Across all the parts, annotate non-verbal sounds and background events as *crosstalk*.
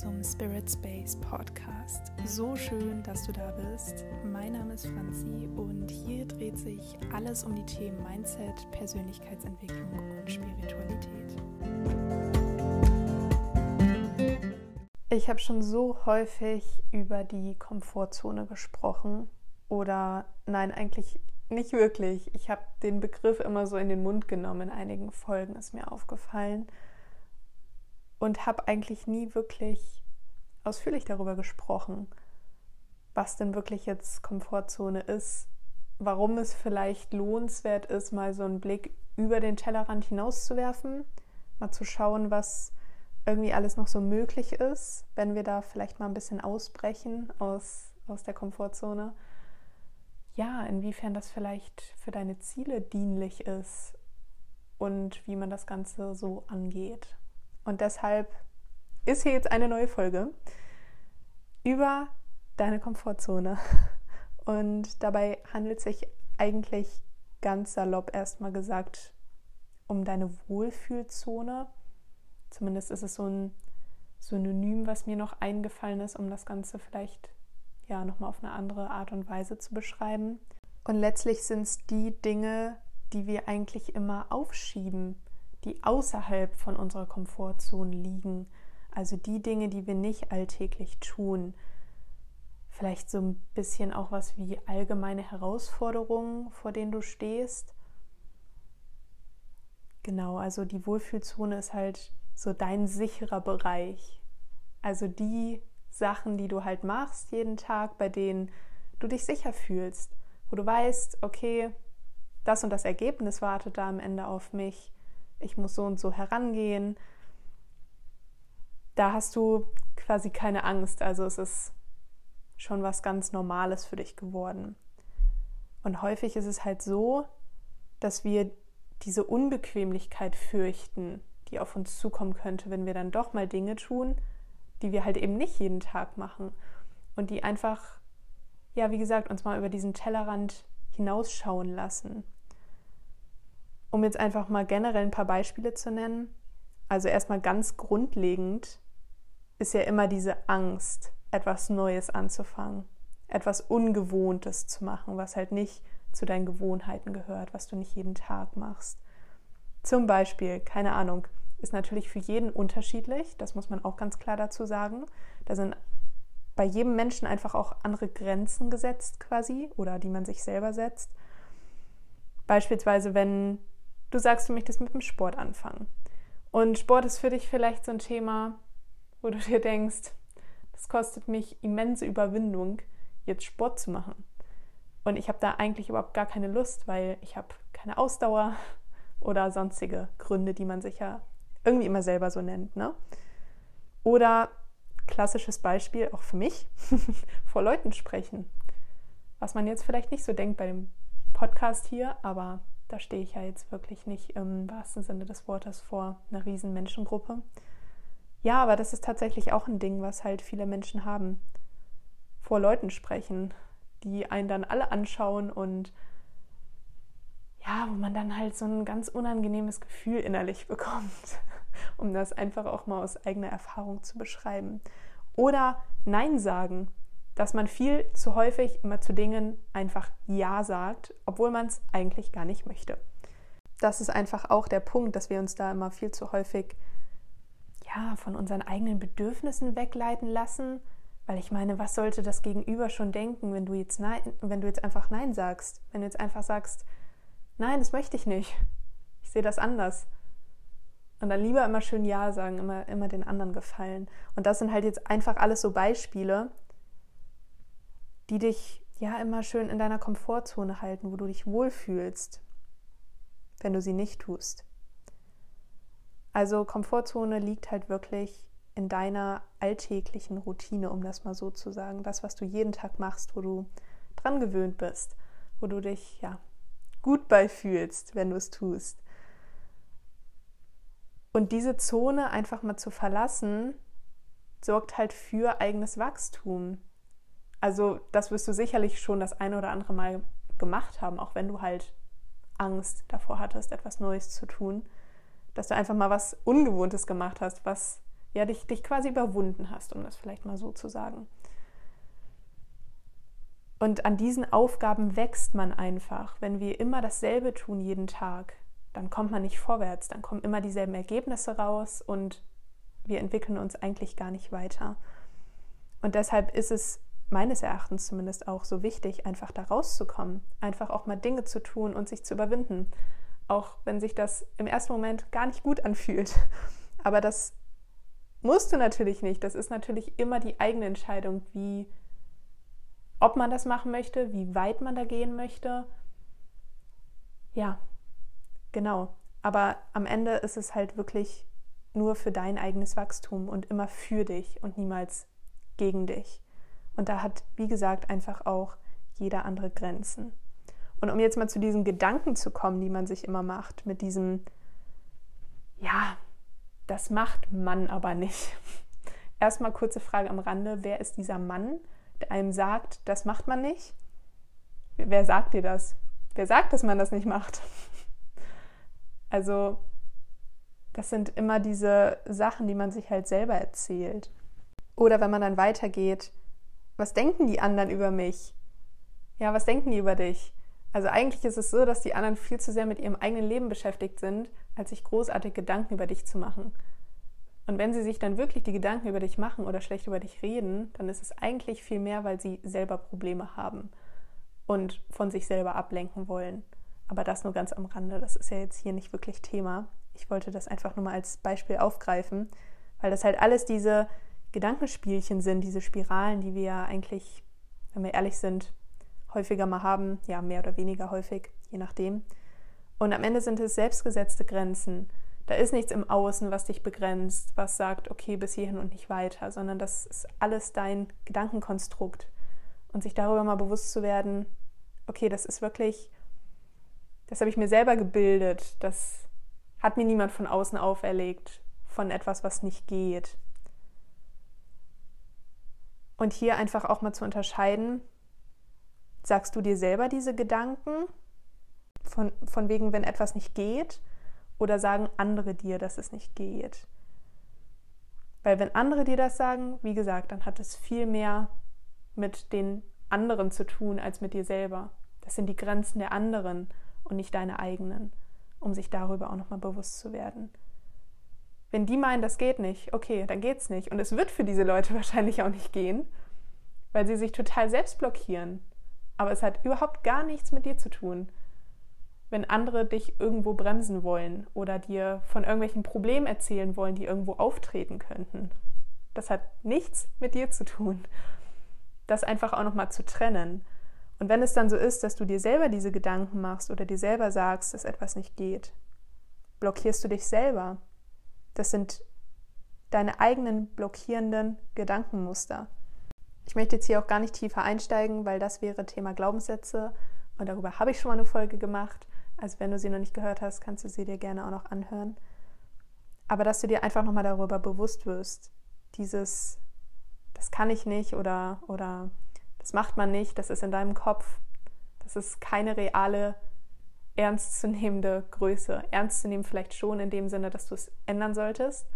zum Spirit Space Podcast. So schön, dass du da bist. Mein Name ist Franzi und hier dreht sich alles um die Themen Mindset, Persönlichkeitsentwicklung und Spiritualität. Ich habe schon so häufig über die Komfortzone gesprochen oder nein, eigentlich nicht wirklich. Ich habe den Begriff immer so in den Mund genommen. In einigen Folgen ist mir aufgefallen und habe eigentlich nie wirklich ausführlich darüber gesprochen, was denn wirklich jetzt Komfortzone ist, warum es vielleicht lohnenswert ist, mal so einen Blick über den Tellerrand hinauszuwerfen, mal zu schauen, was irgendwie alles noch so möglich ist, wenn wir da vielleicht mal ein bisschen ausbrechen aus, aus der Komfortzone. Ja, inwiefern das vielleicht für deine Ziele dienlich ist und wie man das Ganze so angeht. Und deshalb ist hier jetzt eine neue Folge über deine Komfortzone. *laughs* Und dabei handelt es sich eigentlich ganz salopp erstmal gesagt um deine Wohlfühlzone. Zumindest ist es so ein Synonym, was mir noch eingefallen ist, um das Ganze vielleicht ja nochmal auf eine andere Art und Weise zu beschreiben. Und letztlich sind es die Dinge, die wir eigentlich immer aufschieben, die außerhalb von unserer Komfortzone liegen. Also die Dinge, die wir nicht alltäglich tun. Vielleicht so ein bisschen auch was wie allgemeine Herausforderungen, vor denen du stehst. Genau, also die Wohlfühlzone ist halt so dein sicherer Bereich. Also die Sachen, die du halt machst jeden Tag, bei denen du dich sicher fühlst, wo du weißt, okay, das und das Ergebnis wartet da am Ende auf mich ich muss so und so herangehen. Da hast du quasi keine Angst. Also es ist schon was ganz Normales für dich geworden. Und häufig ist es halt so, dass wir diese Unbequemlichkeit fürchten, die auf uns zukommen könnte, wenn wir dann doch mal Dinge tun, die wir halt eben nicht jeden Tag machen und die einfach, ja, wie gesagt, uns mal über diesen Tellerrand hinausschauen lassen um jetzt einfach mal generell ein paar Beispiele zu nennen. Also erstmal ganz grundlegend ist ja immer diese Angst, etwas Neues anzufangen, etwas Ungewohntes zu machen, was halt nicht zu deinen Gewohnheiten gehört, was du nicht jeden Tag machst. Zum Beispiel, keine Ahnung, ist natürlich für jeden unterschiedlich, das muss man auch ganz klar dazu sagen. Da sind bei jedem Menschen einfach auch andere Grenzen gesetzt quasi oder die man sich selber setzt. Beispielsweise, wenn du sagst, du möchtest mit dem Sport anfangen. Und Sport ist für dich vielleicht so ein Thema, wo du *laughs* dir denkst, das kostet mich immense Überwindung, jetzt Sport zu machen. Und ich habe da eigentlich überhaupt gar keine Lust, weil ich habe keine Ausdauer *laughs* oder sonstige Gründe, die man sich ja irgendwie immer selber so nennt. Ne? Oder klassisches Beispiel auch für mich, *laughs* vor Leuten sprechen. Was man jetzt vielleicht nicht so denkt bei dem Podcast hier, aber da stehe ich ja jetzt wirklich nicht im wahrsten Sinne des Wortes vor einer riesen Menschengruppe. Ja, aber das ist tatsächlich auch ein Ding, was halt viele Menschen haben. Vor Leuten sprechen, die einen dann alle anschauen und ja, wo man dann halt so ein ganz unangenehmes Gefühl innerlich *laughs* bekommt, um das einfach auch mal aus eigener Erfahrung zu beschreiben. Oder Nein sagen, dass man viel zu häufig immer zu Dingen einfach Ja sagt, obwohl man es eigentlich gar nicht möchte. Das ist einfach auch der Punkt, dass wir uns da immer viel zu häufig ja, von unseren eigenen Bedürfnissen wegleiten lassen, weil ich meine, was sollte das Gegenüber schon denken, wenn du jetzt nein, wenn du jetzt einfach nein sagst, wenn du jetzt einfach sagst, nein, das möchte ich nicht. Ich sehe das anders. Und dann lieber immer schön Ja sagen, immer, immer den anderen gefallen. Und das sind halt jetzt einfach alles so Beispiele, die dich ja immer schön in deiner Komfortzone halten, wo du dich wohlfühlst, wenn du sie nicht tust. Also Komfortzone liegt halt wirklich in deiner alltäglichen Routine, um das mal so zu sagen. Das, was du jeden Tag machst, wo du dran gewöhnt bist, wo du dich ja gut bei fühlst, wenn du es tust. Und diese Zone einfach mal zu verlassen, sorgt halt für eigenes Wachstum. Also das wirst du sicherlich schon das eine oder andere Mal gemacht haben, auch wenn du halt Angst davor hattest, etwas Neues zu tun, dass du einfach mal was Ungewohntes gemacht hast, was Ja, dich, dich quasi überwunden hast, um das vielleicht mal so zu sagen. Und an diesen Aufgaben wächst man einfach. Wenn wir immer dasselbe tun jeden Tag, dann kommt man nicht vorwärts, dann kommen immer dieselben Ergebnisse raus und wir entwickeln uns eigentlich gar nicht weiter. Und deshalb ist es meines Erachtens zumindest auch so wichtig, einfach da rauszukommen, einfach auch mal Dinge zu tun und sich zu überwinden, auch wenn sich das im ersten Moment gar nicht gut anfühlt. Aber das musst du natürlich nicht. Das ist natürlich immer die eigene Entscheidung, wie ob man das machen möchte, wie weit man da gehen möchte. Ja, genau. Aber am Ende ist es halt wirklich nur für dein eigenes Wachstum und immer für dich und niemals gegen dich. Und da hat, wie gesagt, einfach auch jeder andere Grenzen. Und um jetzt mal zu diesen Gedanken zu kommen, die man sich immer macht, mit diesem, ja, das macht man aber nicht. *laughs* Erstmal kurze Frage am Rande, wer ist dieser Mann? der einem sagt, das macht man nicht. Wer sagt dir das? Wer sagt, dass man das nicht macht? *laughs* Also, das sind immer diese Sachen, die man sich halt selber erzählt. Oder wenn man dann weitergeht, was denken die anderen über mich? Ja, was denken die über dich? Also eigentlich ist es so, dass die anderen viel zu sehr mit ihrem eigenen Leben beschäftigt sind, als sich großartige Gedanken über dich zu machen. Und wenn sie sich dann wirklich die Gedanken über dich machen oder schlecht über dich reden, dann ist es eigentlich viel mehr, weil sie selber Probleme haben und von sich selber ablenken wollen. Aber das nur ganz am Rande, das ist ja jetzt hier nicht wirklich Thema. Ich wollte das einfach nur mal als Beispiel aufgreifen, weil das halt alles diese Gedankenspielchen sind, diese Spiralen, die wir ja eigentlich, wenn wir ehrlich sind, häufiger mal haben, ja, mehr oder weniger häufig, je nachdem. Und am Ende sind es selbstgesetzte Grenzen da ist nichts im Außen, was dich begrenzt, was sagt, okay, bis hierhin und nicht weiter, sondern das ist alles dein Gedankenkonstrukt. Und sich darüber mal bewusst zu werden, okay, das ist wirklich, das habe ich mir selber gebildet, das hat mir niemand von außen auferlegt, von etwas, was nicht geht. Und hier einfach auch mal zu unterscheiden, sagst du dir selber diese Gedanken, von, von wegen, wenn etwas nicht geht, oder sagen andere dir, dass es nicht geht? Weil wenn andere dir das sagen, wie gesagt, dann hat es viel mehr mit den anderen zu tun als mit dir selber. Das sind die Grenzen der anderen und nicht deine eigenen, um sich darüber auch nochmal bewusst zu werden. Wenn die meinen, das geht nicht, okay, dann geht's nicht. Und es wird für diese Leute *laughs* wahrscheinlich auch nicht gehen, weil sie sich total selbst blockieren. Aber es hat überhaupt gar nichts mit dir zu tun wenn andere dich irgendwo bremsen wollen oder dir von irgendwelchen Problemen erzählen wollen, die irgendwo auftreten könnten. Das hat nichts mit dir zu tun. Das einfach auch nochmal zu trennen. Und wenn es dann so ist, dass du dir selber diese Gedanken machst oder dir selber sagst, dass etwas nicht geht, blockierst du dich selber. Das sind deine eigenen blockierenden Gedankenmuster. Ich möchte jetzt hier auch gar nicht tiefer einsteigen, weil das wäre Thema Glaubenssätze und darüber habe ich schon mal eine Folge gemacht. Also wenn du sie noch nicht gehört hast, kannst du sie dir gerne auch noch anhören. Aber dass du dir einfach nochmal darüber bewusst wirst, dieses, das kann ich nicht oder, oder das macht man nicht, das ist in deinem Kopf, das ist keine reale, ernstzunehmende Größe. Ernst vielleicht schon in dem Sinne, dass du es ändern solltest,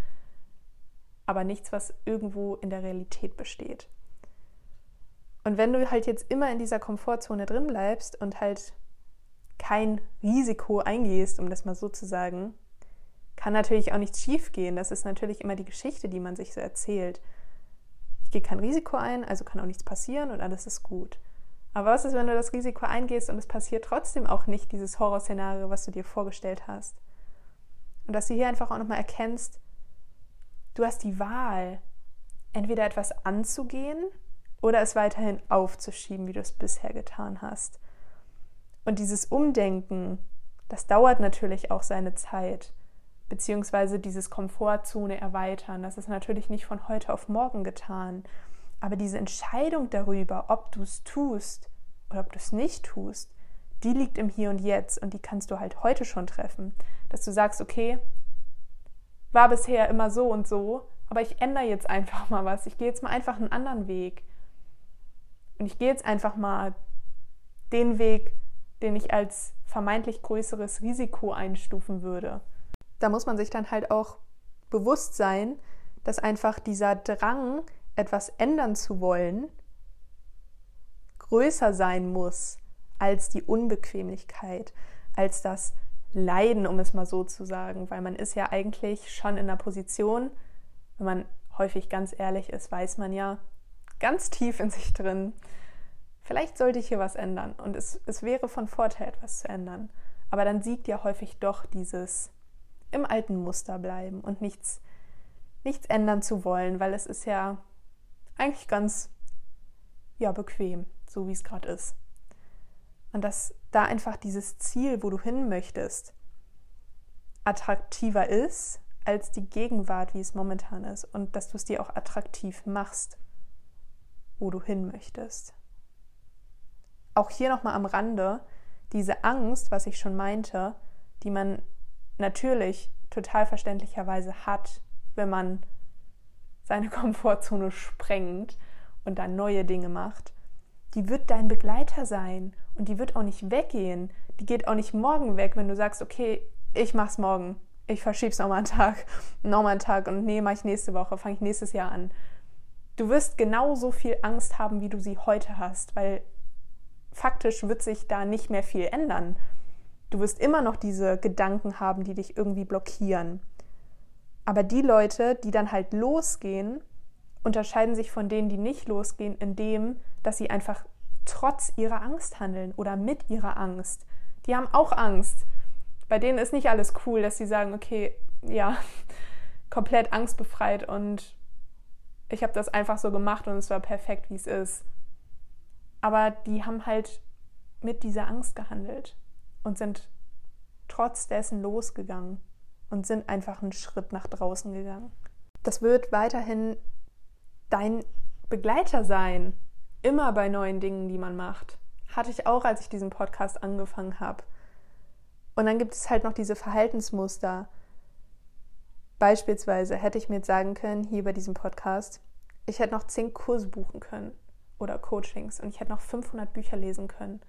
aber nichts, was irgendwo in der Realität besteht. Und wenn du halt jetzt immer in dieser Komfortzone drin bleibst und halt kein Risiko eingehst, um das mal so zu sagen, kann natürlich auch nichts schiefgehen. Das ist natürlich immer die Geschichte, die man sich so erzählt. Ich gehe kein Risiko ein, also kann auch nichts passieren und alles ist gut. Aber was ist, wenn du das Risiko eingehst und es passiert trotzdem auch nicht dieses Horrorszenario, was du dir vorgestellt hast? Und dass du hier einfach auch nochmal erkennst, du hast die Wahl, entweder etwas anzugehen oder es weiterhin aufzuschieben, wie du es bisher getan hast. Und dieses Umdenken, das dauert natürlich auch seine Zeit, beziehungsweise dieses Komfortzone erweitern. Das ist natürlich nicht von heute auf morgen getan. Aber diese Entscheidung darüber, ob du es tust oder ob du es nicht tust, die liegt im Hier und Jetzt und die kannst du halt heute schon treffen. Dass du sagst, okay, war bisher immer so und so, aber ich ändere jetzt einfach mal was. Ich gehe jetzt mal einfach einen anderen Weg. Und ich gehe jetzt einfach mal den Weg, den ich als vermeintlich größeres Risiko einstufen würde. Da muss man sich dann halt auch bewusst sein, dass einfach dieser Drang, etwas ändern zu wollen, größer sein muss als die Unbequemlichkeit, als das Leiden, um es mal so zu sagen, weil man ist ja eigentlich schon in einer Position, wenn man häufig ganz ehrlich ist, weiß man ja ganz tief in sich drin, vielleicht sollte ich hier was ändern. Und es, es wäre von Vorteil, etwas zu ändern. Aber dann siegt ja häufig doch dieses im alten Muster bleiben und nichts, nichts ändern zu wollen, weil es ist ja eigentlich ganz ja, bequem, so wie es gerade ist. Und dass da einfach dieses Ziel, wo du hin möchtest, attraktiver ist als die Gegenwart, wie es momentan ist. Und dass du es dir auch attraktiv machst, wo du hin möchtest. Auch hier nochmal am Rande, diese Angst, was ich schon meinte, die man natürlich total verständlicherweise hat, wenn man seine *laughs* Komfortzone sprengt und dann neue Dinge macht, die wird dein Begleiter sein und die wird auch nicht weggehen. Die geht auch nicht morgen weg, wenn du sagst, okay, ich mach's morgen. Ich verschieb's nochmal einen Tag, *laughs* nochmal einen Tag und nee, mach ich nächste Woche, fange ich nächstes Jahr an. Du wirst genauso viel Angst haben, wie du sie heute hast, weil faktisch wird sich da nicht mehr viel ändern. Du wirst immer noch diese Gedanken haben, die dich irgendwie blockieren. Aber die Leute, die dann halt losgehen, unterscheiden sich von denen, die nicht losgehen, in dem, dass sie einfach trotz ihrer Angst handeln oder mit ihrer Angst. Die haben auch Angst. Bei denen ist nicht alles cool, dass sie sagen, okay, ja, *laughs* komplett angstbefreit und ich habe das einfach so gemacht und es war perfekt, wie es ist. Aber die haben halt mit dieser Angst gehandelt und sind trotz dessen losgegangen und sind einfach einen Schritt nach draußen gegangen. Das wird weiterhin dein Begleiter sein, immer bei neuen Dingen, die man macht. Hatte ich auch, als ich diesen Podcast angefangen habe. Und dann gibt es halt noch diese Verhaltensmuster. Beispielsweise hätte ich mir jetzt sagen können, hier bei diesem Podcast, ich hätte noch zehn Kurse buchen können oder Coachings und ich hätte noch 500 Bücher lesen können.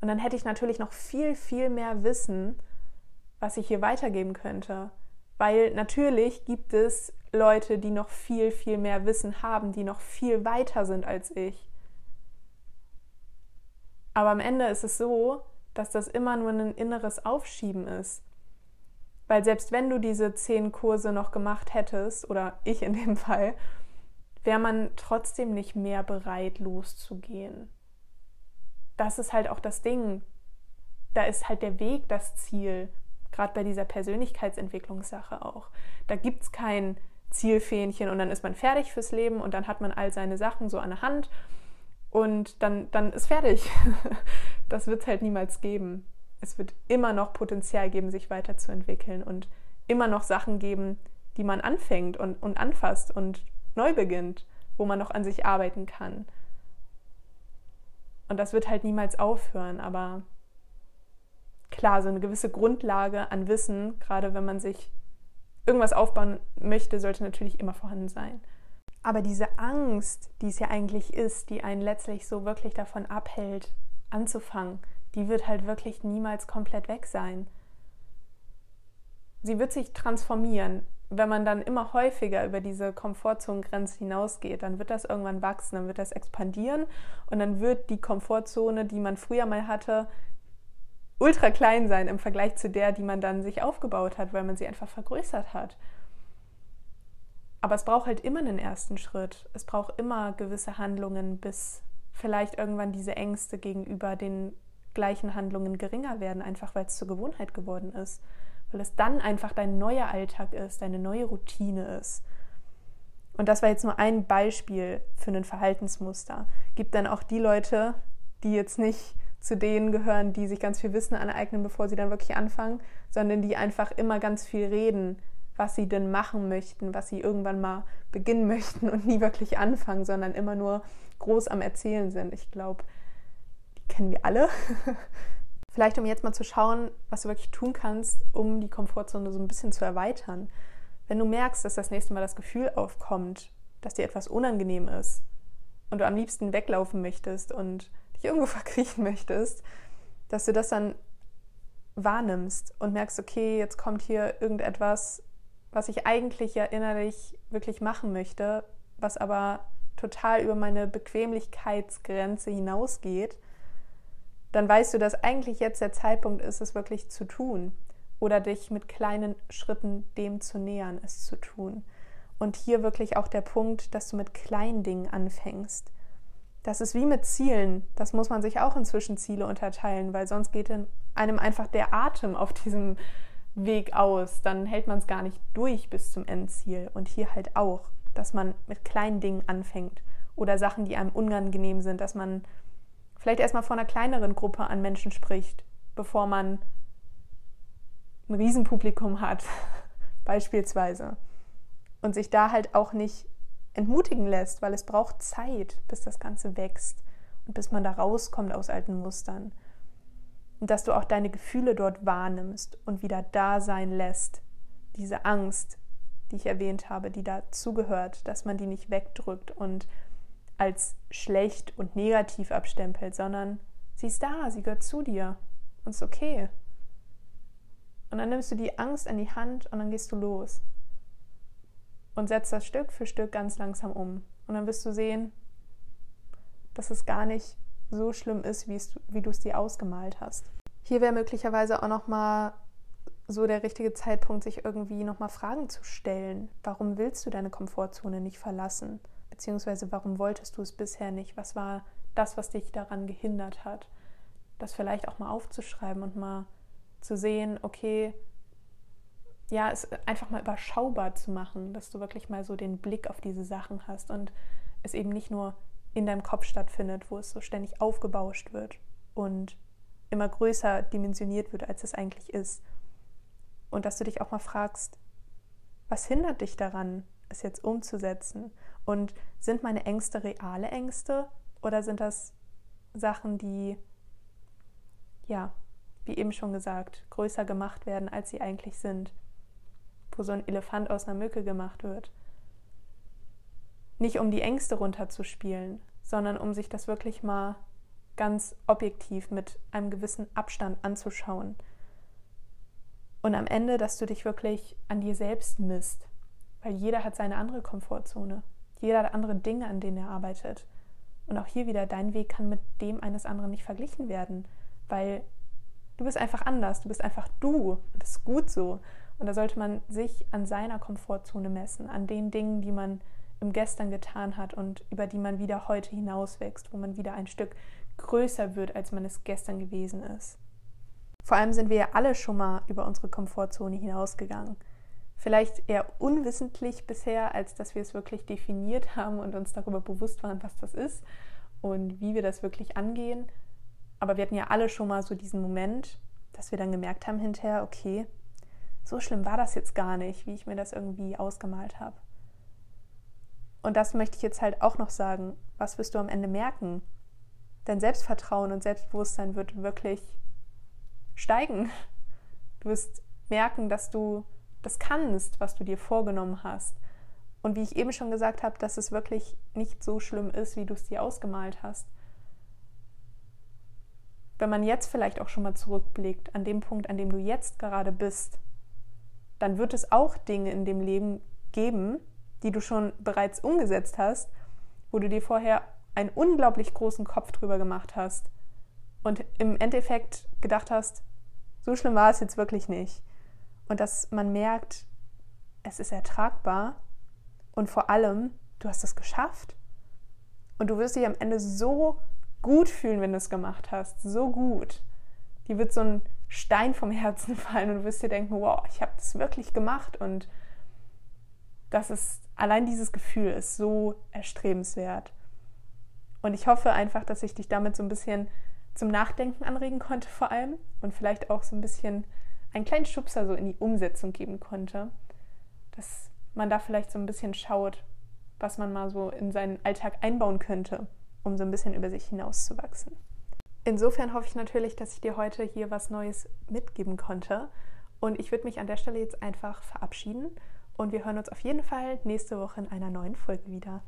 Und dann hätte ich natürlich noch viel, viel mehr Wissen, was ich hier weitergeben könnte. Weil natürlich gibt es Leute, die noch viel, viel mehr Wissen haben, die noch viel weiter sind als ich. Aber am Ende ist es so, dass das immer nur ein inneres Aufschieben ist. Weil selbst wenn du diese zehn Kurse noch gemacht hättest, oder ich in dem *laughs* Fall, wäre man trotzdem nicht mehr bereit loszugehen das ist halt auch das Ding. Da ist halt der Weg das Ziel, gerade bei dieser Persönlichkeitsentwicklungssache auch. Da gibt es kein Zielfähnchen und dann ist man fertig fürs Leben und dann hat man all seine Sachen so an der Hand und dann, dann ist fertig. *laughs* das wird es halt niemals geben. Es wird immer noch Potenzial geben, sich weiterzuentwickeln und immer noch Sachen geben, die man anfängt und, und anfasst und neu beginnt, wo man noch an sich arbeiten kann. Und das wird halt niemals aufhören, aber klar, so eine gewisse Grundlage an Wissen, gerade wenn man sich irgendwas aufbauen möchte, sollte natürlich immer vorhanden sein. Aber diese Angst, die es ja eigentlich ist, die einen letztlich so wirklich davon abhält, anzufangen, die wird halt wirklich niemals komplett weg sein. Sie wird sich transformieren wenn man dann immer häufiger über diese Komfortzonengrenze hinausgeht, dann wird das irgendwann wachsen, dann wird das expandieren und dann wird die Komfortzone, die man früher mal hatte, ultra klein sein im Vergleich zu der, die man dann sich aufgebaut hat, weil man sie einfach vergrößert hat. Aber es braucht halt immer einen ersten Schritt. Es braucht immer gewisse Handlungen, bis vielleicht irgendwann diese Ängste gegenüber den gleichen Handlungen geringer werden, einfach weil es zur Gewohnheit geworden ist weil es dann einfach dein neuer Alltag ist, deine neue Routine ist. Und das war jetzt nur ein Beispiel für ein Verhaltensmuster. Gibt dann auch die Leute, die jetzt nicht zu denen gehören, die sich ganz viel Wissen aneignen, bevor sie dann wirklich anfangen, sondern die einfach immer ganz viel reden, was sie denn machen möchten, was sie irgendwann mal beginnen *laughs* möchten und nie wirklich anfangen, sondern immer nur groß am Erzählen sind. Ich glaube, die kennen wir alle. *laughs* Vielleicht, um jetzt mal zu schauen, was du wirklich tun kannst, um die Komfortzone so ein bisschen zu erweitern. Wenn du merkst, dass das nächste Mal das Gefühl aufkommt, dass dir etwas unangenehm ist und du am liebsten weglaufen möchtest und dich irgendwo verkriechen *laughs* möchtest, dass du das dann wahrnimmst und merkst, okay, jetzt kommt hier irgendetwas, was ich eigentlich ja innerlich wirklich machen möchte, was aber total über meine Bequemlichkeitsgrenze hinausgeht, dann weißt du, dass eigentlich jetzt der Zeitpunkt ist, es wirklich zu tun oder dich mit kleinen Schritten dem zu nähern, es zu tun. Und hier wirklich auch der Punkt, dass du mit kleinen Dingen anfängst. Das ist wie mit Zielen. Das muss man sich auch inzwischen Ziele unterteilen, weil sonst geht einem einfach der Atem auf diesem Weg aus. Dann hält man es gar nicht durch bis zum Endziel. Und hier halt auch, dass man mit kleinen Dingen anfängt oder Sachen, die einem unangenehm sind, dass man vielleicht erstmal vor einer kleineren Gruppe an Menschen spricht, bevor man ein Riesenpublikum hat, *laughs* beispielsweise und sich da halt auch nicht entmutigen lässt, weil es braucht Zeit, bis das Ganze wächst und bis man da rauskommt aus alten Mustern. Und dass du auch deine Gefühle dort wahrnimmst und wieder da sein lässt. Diese Angst, die ich erwähnt habe, die dazugehört, dass man die nicht wegdrückt und als schlecht und negativ abstempelt, sondern sie ist da, sie gehört zu dir und ist okay. Und dann nimmst du die Angst in die Hand und dann gehst du los und setzt das Stück für Stück ganz langsam um. Und dann wirst du sehen, dass es gar nicht so schlimm ist, wie du es dir ausgemalt hast. Hier wäre möglicherweise auch noch mal so der richtige Zeitpunkt, sich irgendwie noch mal Fragen zu stellen. Warum willst du deine Komfortzone nicht verlassen? Beziehungsweise warum wolltest du es bisher nicht? Was war das, was dich daran gehindert hat? Das vielleicht auch mal aufzuschreiben und mal zu sehen, okay, ja, es einfach mal überschaubar zu machen, dass du wirklich mal so den Blick auf diese Sachen hast und es eben nicht nur in deinem Kopf stattfindet, wo es so ständig aufgebauscht wird und immer größer dimensioniert wird, als es eigentlich ist. Und dass du dich auch mal fragst, was hindert dich daran, es jetzt umzusetzen? Und sind meine Ängste reale Ängste oder sind das Sachen, die, ja, wie eben schon gesagt, größer gemacht werden, als sie eigentlich sind? Wo so ein Elefant aus einer Mücke gemacht wird. Nicht um die Ängste runterzuspielen, sondern um sich das wirklich mal ganz objektiv mit einem gewissen Abstand anzuschauen. Und am Ende, dass du dich wirklich an dir selbst misst, weil jeder hat seine andere Komfortzone. Jeder hat andere Dinge, an denen er arbeitet. Und auch hier wieder, dein Weg kann mit dem eines anderen nicht verglichen werden, weil du bist einfach anders, du bist einfach du. Das ist gut so. Und da sollte man sich an seiner Komfortzone messen, an den Dingen, die man im Gestern getan hat und über die man wieder heute hinauswächst, wo man wieder ein Stück größer wird, als man es gestern gewesen ist. Vor allem sind wir ja alle schon mal über unsere Komfortzone hinausgegangen. Vielleicht eher unwissentlich bisher, als dass wir es wirklich definiert haben und uns darüber bewusst waren, was das ist und wie wir das wirklich angehen. Aber wir hatten ja alle schon mal so diesen Moment, dass wir dann gemerkt haben hinterher, okay, so schlimm war das jetzt gar nicht, wie ich mir das irgendwie ausgemalt habe. Und das möchte ich jetzt halt auch noch sagen. Was wirst du am Ende merken? Dein Selbstvertrauen und Selbstbewusstsein wird wirklich steigen. Du wirst merken, dass du das kannst, was du dir vorgenommen hast. Und wie ich eben schon gesagt habe, dass es wirklich nicht so schlimm ist, wie du es dir ausgemalt hast. Wenn man jetzt vielleicht auch schon mal zurückblickt, an dem Punkt, an dem du jetzt gerade bist, dann wird es auch Dinge in dem Leben geben, die du schon bereits umgesetzt hast, wo du dir vorher einen unglaublich großen Kopf drüber gemacht hast und im Endeffekt gedacht hast, so schlimm war es jetzt wirklich nicht. Und dass man merkt, es ist ertragbar und vor allem, du hast es geschafft. Und du wirst dich am Ende so gut fühlen, wenn du es gemacht hast. So gut. Die wird so ein Stein vom Herzen *laughs* fallen und du wirst dir denken, wow, ich habe das wirklich gemacht und das ist allein dieses Gefühl ist so erstrebenswert. Und ich hoffe einfach, dass ich dich damit so ein bisschen zum Nachdenken anregen konnte vor allem und vielleicht auch so ein bisschen einen kleinen Schubser so in die Umsetzung geben konnte, dass man da vielleicht so ein bisschen schaut, was man mal so in seinen Alltag einbauen könnte, um so ein bisschen über sich hinauszuwachsen. Insofern hoffe ich natürlich, dass ich dir heute hier was Neues mitgeben konnte. Und ich würde mich an der Stelle jetzt einfach verabschieden. Und wir hören uns auf jeden Fall nächste Woche in einer neuen Folge wieder.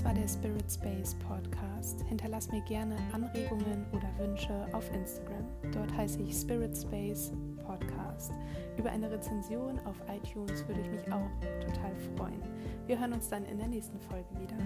Das war der Spirit Space Podcast. Hinterlass mir gerne Anregungen oder Wünsche auf Instagram. Dort heiße ich Spirit Space Podcast. Über eine Rezension auf iTunes würde ich mich auch total freuen. Wir hören uns dann in der nächsten Folge wieder.